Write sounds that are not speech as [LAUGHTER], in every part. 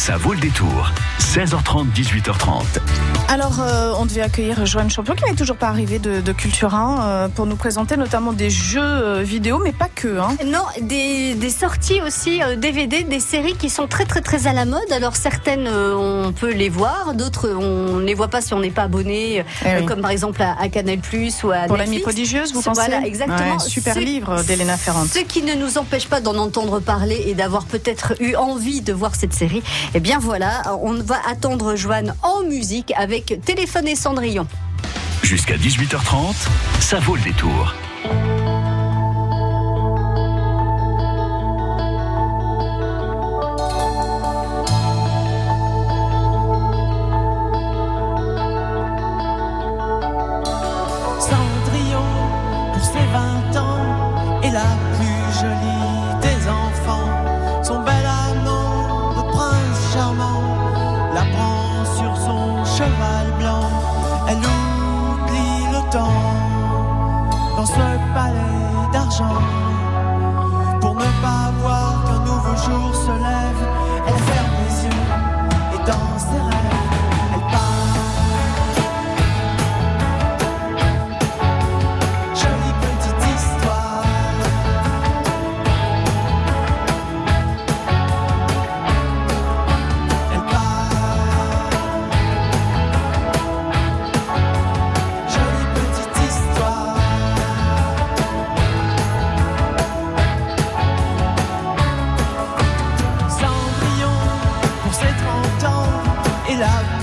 Ça vaut le détour. 16h30, 18h30. Alors, euh, on devait accueillir Joanne Champion qui n'est toujours pas arrivée de, de Culture 1 euh, pour nous présenter notamment des jeux euh, vidéo, mais pas que. Hein. Non, des, des sorties aussi euh, DVD, des séries qui sont très très très à la mode. Alors certaines, euh, on peut les voir, d'autres on ne les voit pas si on n'est pas abonné, euh, Eh oui. comme par exemple à, à Canal Plus ou à Pour l'ami prodigieuse, vous pensez Voilà, exactement. Ouais, Super Ce- livre d'Elena Ferrand. Ce qui ne nous empêche pas d'en entendre parler et d'avoir peut-être eu envie de voir cette série. Eh bien voilà, on va attendre Joanne en musique avec Téléphone et Cendrillon. Jusqu'à 18h30, ça vaut le détour. Pour ne pas voir qu'un nouveau jour se lève, elle ferme les yeux et dans ses rêves, est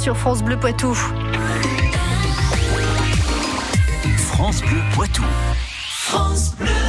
sur France Bleu Poitou. France Bleu Poitou. I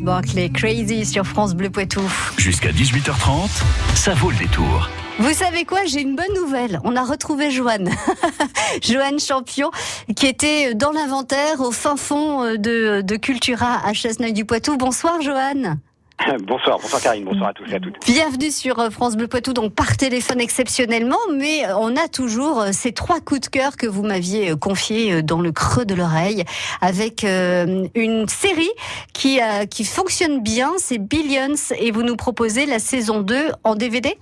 Knors Barclay, Crazy sur France Bleu Poitou. Jusqu'à 18h30, ça vaut le détour. Vous savez quoi J'ai une bonne nouvelle. On a retrouvé Joanne. [LAUGHS] Joanne Champion, qui était dans l'inventaire au fin fond euh, de, de Cultura à Chasseneuil-du-Poitou. Bonsoir Joanne. [LAUGHS] Bonsoir, bonsoir Karine, bonsoir à tous et à toutes. Bienvenue sur euh, France Bleu Poitou, donc par téléphone exceptionnellement, mais on a toujours euh, ces trois coups de cœur que vous m'aviez euh, confiés dans le creux de l'oreille, avec une série qui, qui fonctionne bien, c'est Billions, et vous nous proposez la saison 2 en DVD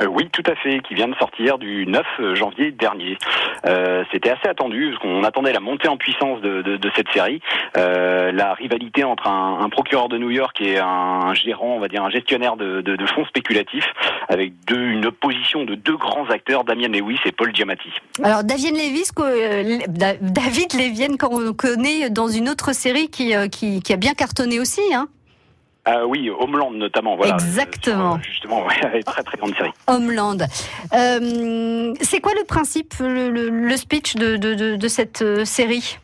euh, oui, tout à fait, qui vient de sortir du 9 janvier dernier. Euh, C'était assez attendu, parce qu'on attendait la montée en puissance de, cette série, euh, la rivalité entre un, procureur de New York et un gérant, on va dire un gestionnaire de, fonds spéculatifs, avec une opposition de deux grands acteurs, Damien Lewis et Paul Giamatti. Alors David Lewis, euh, David Lévienne, qu'on connaît dans une autre série euh, qui a bien cartonné aussi, hein ah oui, Homeland notamment. Voilà, Exactement. Euh, justement, ouais, [LAUGHS] très très grande série. Homeland. Euh, c'est quoi le principe, le, le speech de, de, de, de cette série?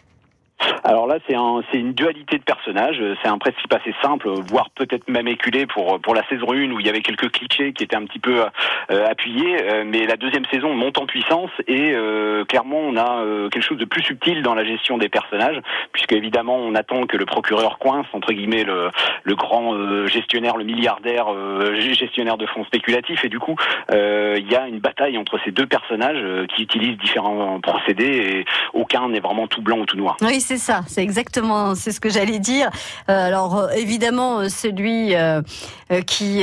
Alors là, c'est un, une dualité de personnages. C'est un principe assez simple, voire peut-être même éculé pour pour la saison 1 où il y avait quelques clichés qui étaient un petit peu euh, appuyés. Euh, mais la deuxième saison monte en puissance et euh, clairement, on a euh, quelque chose de plus subtil dans la gestion des personnages, puisque évidemment, on attend que le procureur coince entre guillemets le, le grand gestionnaire, le milliardaire gestionnaire de fonds spéculatifs. Et du coup, il y a une bataille entre ces deux personnages qui utilisent différents procédés et aucun n'est vraiment tout blanc ou tout noir. Oui, c'est ça, c'est exactement, c'est ce que j'allais dire. Euh, alors euh, évidemment, euh, celui qui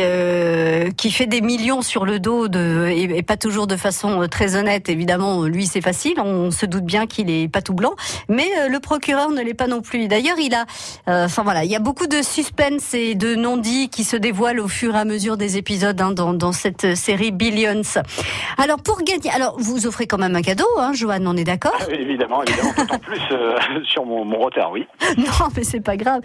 qui fait des millions sur le dos et, pas toujours de façon très honnête, évidemment, lui c'est facile. On se doute bien qu'il est pas tout blanc, mais le procureur ne l'est pas non plus. D'ailleurs, il a, enfin voilà, il y a beaucoup de suspense et de non-dits qui se dévoilent au fur et à mesure des épisodes hein, dans, cette série Billions. Alors pour gagner, alors vous offrez quand même un cadeau, hein, Joanne, on est d'accord? Évidemment, évidemment, d'autant [LAUGHS] plus sur mon, mon, retard, oui. [LAUGHS] non, mais c'est pas grave.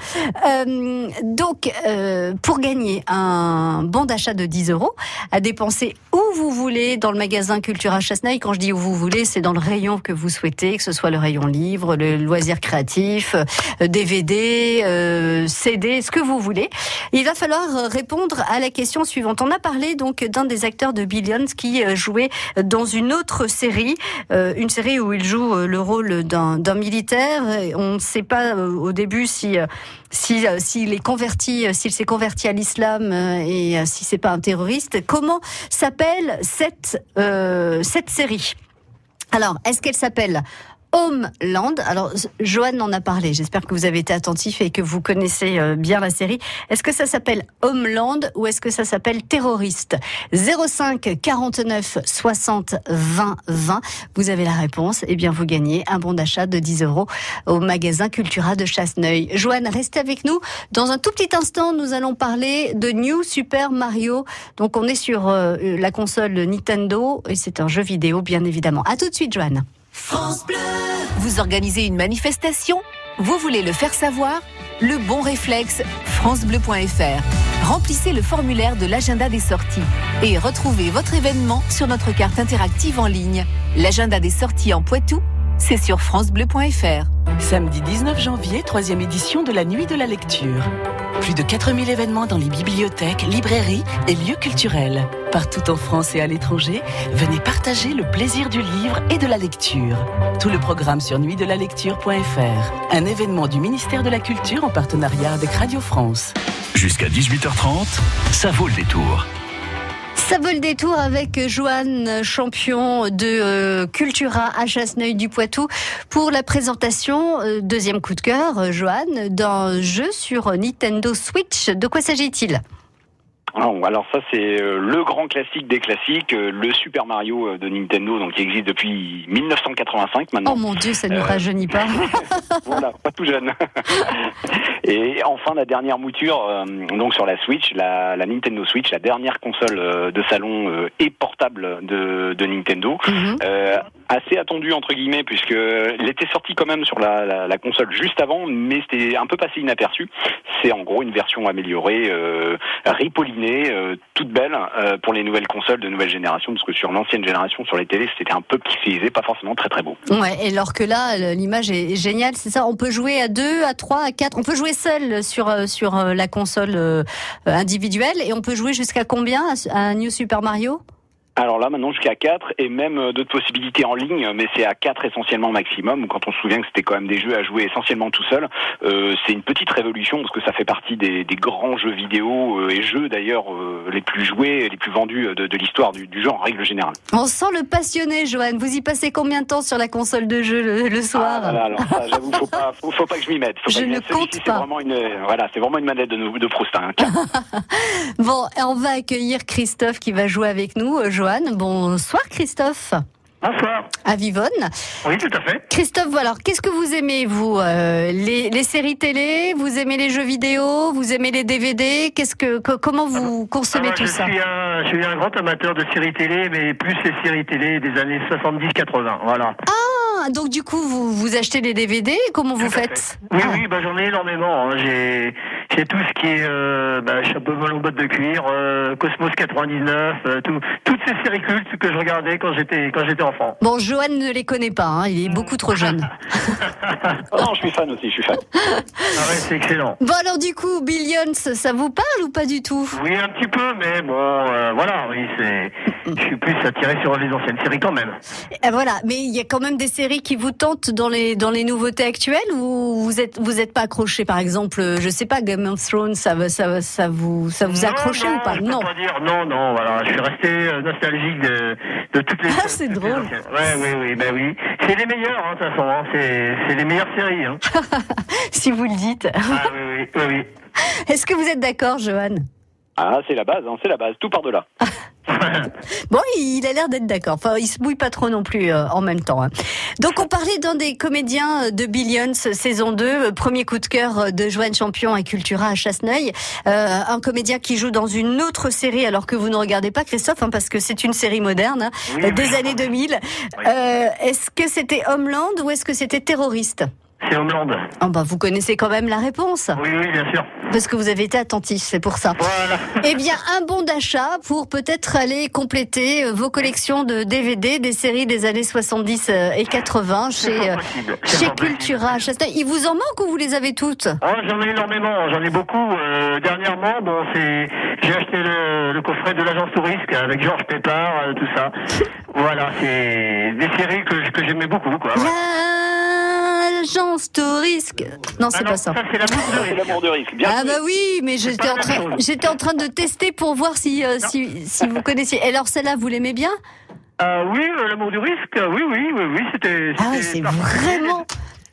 Euh, donc, euh, pour gagner un bon d'achat de 10 euros, à dépenser où vous voulez dans le magasin Cultura Chasseneuil, quand je dis où vous voulez, c'est dans le rayon que vous souhaitez, que ce soit le rayon livre, le loisir créatif, DVD, euh, CD, ce que vous voulez. Il va falloir répondre à la question suivante. On a parlé donc d'un des acteurs de Billions qui jouait dans une autre série, une série où il joue le rôle d'un militaire on ne sait pas euh, au début euh, euh, s'il est converti, s'il s'est converti à l'islam et si c'est pas un terroriste. Comment s'appelle cette série? Alors, est-ce qu'elle s'appelle Homeland. Alors, Joanne en a parlé. J'espère que vous avez été attentif et que vous connaissez euh, bien la série. Est-ce que ça s'appelle Homeland ou est-ce que ça s'appelle Terroriste? 05 49 60 20 20. Vous avez la réponse. Eh bien, vous gagnez un bon d'achat de 10 euros au magasin Cultura de Chasseneuil. Joanne, restez avec nous. Dans un tout petit instant, nous allons parler de New Super Mario. Donc, on est sur euh, la console Nintendo et c'est un jeu vidéo, bien évidemment. À tout de suite, Joanne. France Bleu. Vous organisez une manifestation? Vous voulez le faire savoir? Le bon réflexe, francebleu.fr. Remplissez le formulaire de l'agenda des sorties et retrouvez votre événement sur notre carte interactive en ligne. L'agenda des sorties en Poitou, c'est sur francebleu.fr. Samedi 19 janvier, troisième édition de la Nuit de la Lecture. Plus de 4000 événements dans les bibliothèques, librairies et lieux culturels. Partout en France et à l'étranger, venez partager le plaisir du livre et de la lecture. Tout le programme sur nuitdelalecture.fr. Un événement du ministère de la Culture en partenariat avec Radio France. Jusqu'à 18h30, ça vaut le détour. Ça vaut le détour avec Joanne, champion de euh, Cultura à Chasseneuil du Poitou, pour la présentation, euh, deuxième coup de cœur, euh, Joanne, d'un jeu sur Nintendo Switch. De quoi s'agit-il? Alors ça c'est euh, le grand classique des classiques, euh, le Super Mario euh, de Nintendo, donc qui existe depuis 1985 maintenant. Oh mon Dieu, ça ne nous rajeunit pas. [LAUGHS] voilà, pas tout jeune. [LAUGHS] Et enfin la dernière mouture, donc sur la Switch, la, Nintendo Switch, la dernière console de salon et portable de, Nintendo. Mhm assez attendu entre guillemets puisque elle était sortie quand même sur la, la, la console juste avant, mais c'était un peu passé inaperçu. C'est en gros une version améliorée, euh, ripollinée, euh, toute belle euh, pour les nouvelles consoles de nouvelle génération, parce que sur l'ancienne génération, sur les télés, c'était un peu pixelisé, pas forcément très très beau. Ouais, et alors que là, l'image est géniale, c'est ça. On peut jouer à deux, à trois, à quatre. On peut jouer seul sur euh, sur la console individuelle et on peut jouer jusqu'à combien à New Super Mario? Alors là, maintenant jusqu'à 4 et même euh, d'autres possibilités en ligne, mais c'est à 4 essentiellement maximum. Quand on se souvient que c'était quand même des jeux à jouer essentiellement tout seul, euh, c'est une petite révolution parce que ça fait partie des, des grands jeux vidéo euh, et jeux d'ailleurs euh, les plus joués, et les plus vendus de, de l'histoire du, du genre en règle générale. On sent le passionné, Joanne. Vous y passez combien de temps sur la console de jeu le, le soir Ah, voilà, alors ça, j'avoue, faut pas, faut, faut pas que je m'y mette. Faut Je pas ne compte c'est pas. Vraiment une, voilà, c'est vraiment une manette de, de Proust. Hein, [LAUGHS] Bon, on va accueillir Christophe qui va jouer avec nous. Joanne, bonsoir Christophe. Bonsoir. À Vivonne. Oui, tout à fait. Christophe, voilà, qu'est-ce que vous aimez, vous Euh, les, les séries télé? Vous aimez les jeux vidéo? Vous aimez les DVD Qu'est-ce que, co- Comment vous consommez Alors, tout je ça? Suis un, je suis un grand amateur de séries télé, mais plus les séries télé des années 70-80. Voilà. Ah, donc du coup, vous, vous achetez les DVD Comment vous Tout faites? Oui, Ah. oui, bah, j'en ai énormément. hein. J'ai, j'ai tout ce qui est euh, bah, chapeau melon bottes de cuir, euh, Cosmos 99, euh, tout, toutes ces séries cultes que je regardais quand j'étais quand j'étais enfant. Bon, Joanne ne les connaît pas, hein, il est beaucoup trop jeune. [LAUGHS] Oh non, je suis fan aussi, je suis fan. Ah ouais, c'est excellent. Bon, alors du coup, Billions, ça vous parle ou pas du tout? Oui, un petit peu, mais bon, euh, voilà, oui, c'est, je suis plus attiré sur les anciennes séries quand même. Eh, Voilà, mais il y a quand même des séries qui vous tentent dans les dans les nouveautés actuelles ou vous êtes vous êtes pas accroché par exemple, euh, je sais pas Game of Thrones, ça ça ça vous ça vous a Non, accroché non, ou pas je peux Non. pas dire non, non, voilà, je suis resté euh, nostalgique de, de toutes les. Ah, c'est toutes les drôle. Ouais, oui, oui, ben oui. C'est les meilleurs, hein, de toute façon, hein, c'est, c'est les meilleures séries. Hein. [LAUGHS] Si vous le dites. ah oui, oui, oui, oui. Est-ce que vous êtes d'accord, Johan? Ah, c'est la base, hein, c'est la base, tout part de là. [LAUGHS] [LAUGHS] Bon, il a l'air d'être d'accord. Enfin, il se mouille pas trop non plus euh, en même temps. hein. Donc, on parlait d'un des comédiens de Billions saison 2, euh, premier coup de cœur euh, de Joanne Champion à Cultura à Chasseneuil. Euh, un comédien qui joue dans une autre série, alors que vous ne regardez pas Christophe, hein, parce que c'est une série moderne hein, Oui, oui. des années 2000. Oui. Euh, est-ce que c'était Homeland ou est-ce que c'était terroriste? C'est Homeland. oh, bah, Vous connaissez quand même la réponse, Oui, oui, bien sûr. parce que vous avez été attentif, c'est pour ça. Voilà. Eh bien, un bon d'achat pour peut-être aller compléter euh, vos collections de DVD des séries des années 70 euh, et 80 C'est chez, euh, chez. Cultura. Il vous en manque ou vous les avez toutes? Oh, j'en ai énormément, j'en ai beaucoup. Euh, dernièrement, bon, j'ai acheté le, le coffret de l'agence Tourisque avec Georges Pépard, euh, tout ça. [LAUGHS] Voilà, c'est des séries que, que j'aimais beaucoup, quoi. ouais. L'agence Tourisque. Non, c'est Ah pas ça. c'est l'amour de risque. l'amour de risque. Bien Ah bah oui, mais j'étais en train, j'étais en train de tester pour voir si euh, si, si vous connaissiez. Et alors celle-là, vous l'aimez bien? Euh, oui, euh, l'amour du risque, oui, oui, oui, oui, c'était. Ah c'est particulier.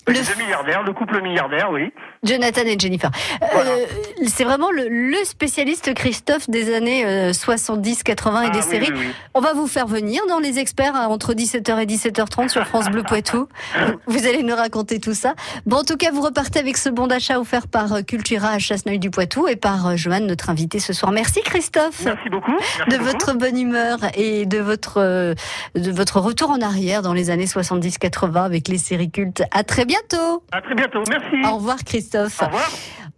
Vraiment Les le deux milliardaires, le couple milliardaire, oui. Jonathan et Jennifer. Euh, c'est vraiment le, le spécialiste Christophe des années euh, 70, 80 et Ah, des oui, séries. oui, oui. On va vous faire venir dans les experts hein, entre 17h et 17h30 sur France Bleu Poitou. [LAUGHS] Vous- allez nous raconter tout ça. Bon, en tout cas, vous repartez avec ce bon d'achat offert par euh, Cultura à Chasseneuil du Poitou et par euh, Joanne, notre invité ce soir. Merci Christophe. Merci beaucoup. Merci De beaucoup. votre bonne humeur et de votre euh, de votre retour en arrière dans les années 70-80 avec les séries cultes. À très bientôt. À très bientôt, merci. Au revoir Christophe. Au revoir.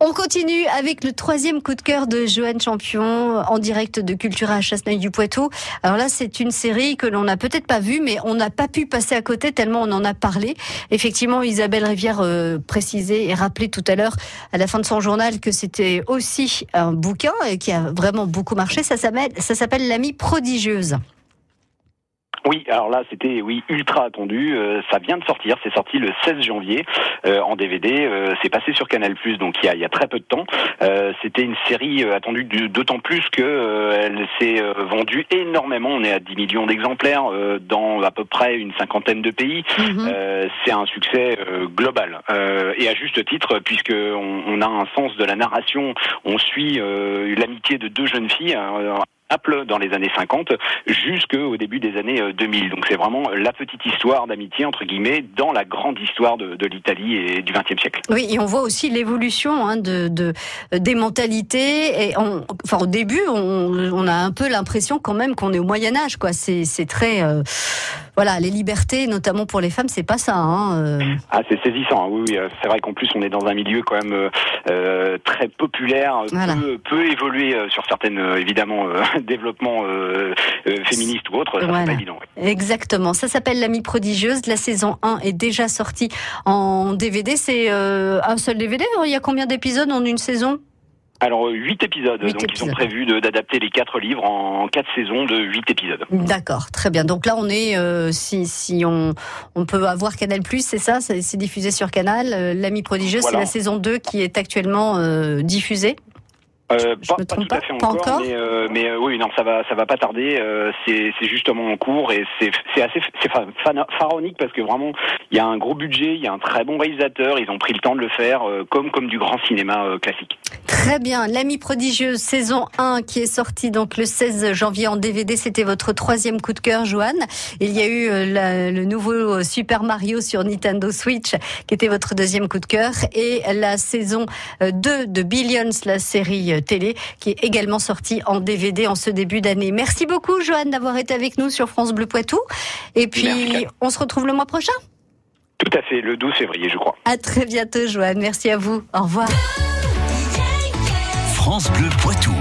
On continue avec le troisième coup de cœur de Joanne Champion en direct de Cultura à Chasseneuil du Poitou. Alors là, c'est une série que l'on n'a peut-être pas vue, mais on n'a pas pu passer à côté tellement on en a parlé. Effectivement, Isabelle Rivière euh, précisait et rappelait tout à l'heure à la fin de son journal que c'était aussi un bouquin euh, qui a vraiment beaucoup marché. Ça s'appelle, ça s'appelle L'amie prodigieuse. Oui, alors là, c'était oui ultra attendu. Euh, ça vient de sortir. C'est sorti le 16 janvier euh, en DVD. Euh, c'est passé sur Canal donc il y a, y a très peu de temps. Euh, c'était une série euh, attendue du- d'autant plus que euh, elle s'est vendue énormément. On est à 10 millions d'exemplaires euh, dans à peu près une cinquantaine de pays. Euh, c'est un succès euh, global euh, et à juste titre puisque on, on a un sens de la narration. On suit euh, l'amitié de deux jeunes filles. Euh, Apple dans les années 50 jusqu'au début des années euh, 2000. Donc c'est vraiment la petite histoire d'amitié entre guillemets dans la grande histoire de, l'Italie et du XXe siècle. Oui, et on voit aussi l'évolution hein, de, de des mentalités. Et enfin, au début, on, a un peu l'impression quand même qu'on est au Moyen Âge, c'est très, euh, voilà, les libertés, notamment pour les femmes, c'est pas ça. Hein, euh. Ah, c'est saisissant. hein. Oui, oui. euh, C'est vrai qu'en plus, on est dans un milieu quand même euh, euh, très populaire, Voilà. peu, peu évolué sur certaines, évidemment, [LAUGHS] développements féministes ou autres. Voilà. pas évident. ouais. Exactement. Ça s'appelle L'Amie prodigieuse. La saison 1 est déjà sortie en DVD. C'est euh, un seul DVD. Il y a combien d'épisodes en une saison? Alors, huit épisodes. Huit donc, épisodes. ils ont prévu d'adapter les quatre livres en quatre saisons de huit épisodes. D'accord, très bien. Donc là, on est, euh, si, si on, on peut avoir Canal+, c'est ça? C'est diffusé sur Canal. Euh, L'Amie prodigieuse, Voilà. c'est la saison 2 qui est actuellement euh, diffusée? Euh, Je pas, me pas trompe tout à pas? fait Pas encore, encore? mais, euh, mais euh, oui, non, ça va, ça va pas tarder. c'est justement en cours et c'est assez c'est pharaonique parce que vraiment, il y a un gros budget, il y a un très bon réalisateur, ils ont pris le temps de le faire, comme comme du grand cinéma classique. Très bien. L'Amie prodigieuse, saison 1, qui est sortie donc le 16 janvier en DVD. C'était votre troisième coup de cœur, Joanne. Il y a eu euh, la- le nouveau euh, Super Mario sur Nintendo Switch, qui était votre deuxième coup de cœur. Et la saison euh, 2 de Billions, la série euh, télé, qui est également sortie en DVD en ce début d'année. Merci beaucoup, Joanne, d'avoir été avec nous sur France Bleu Poitou. Et puis, Merci. on se retrouve le mois prochain. Tout à fait, le 12 février, je crois. À très bientôt, Joanne. Merci à vous. Au revoir. France Bleu Poitou.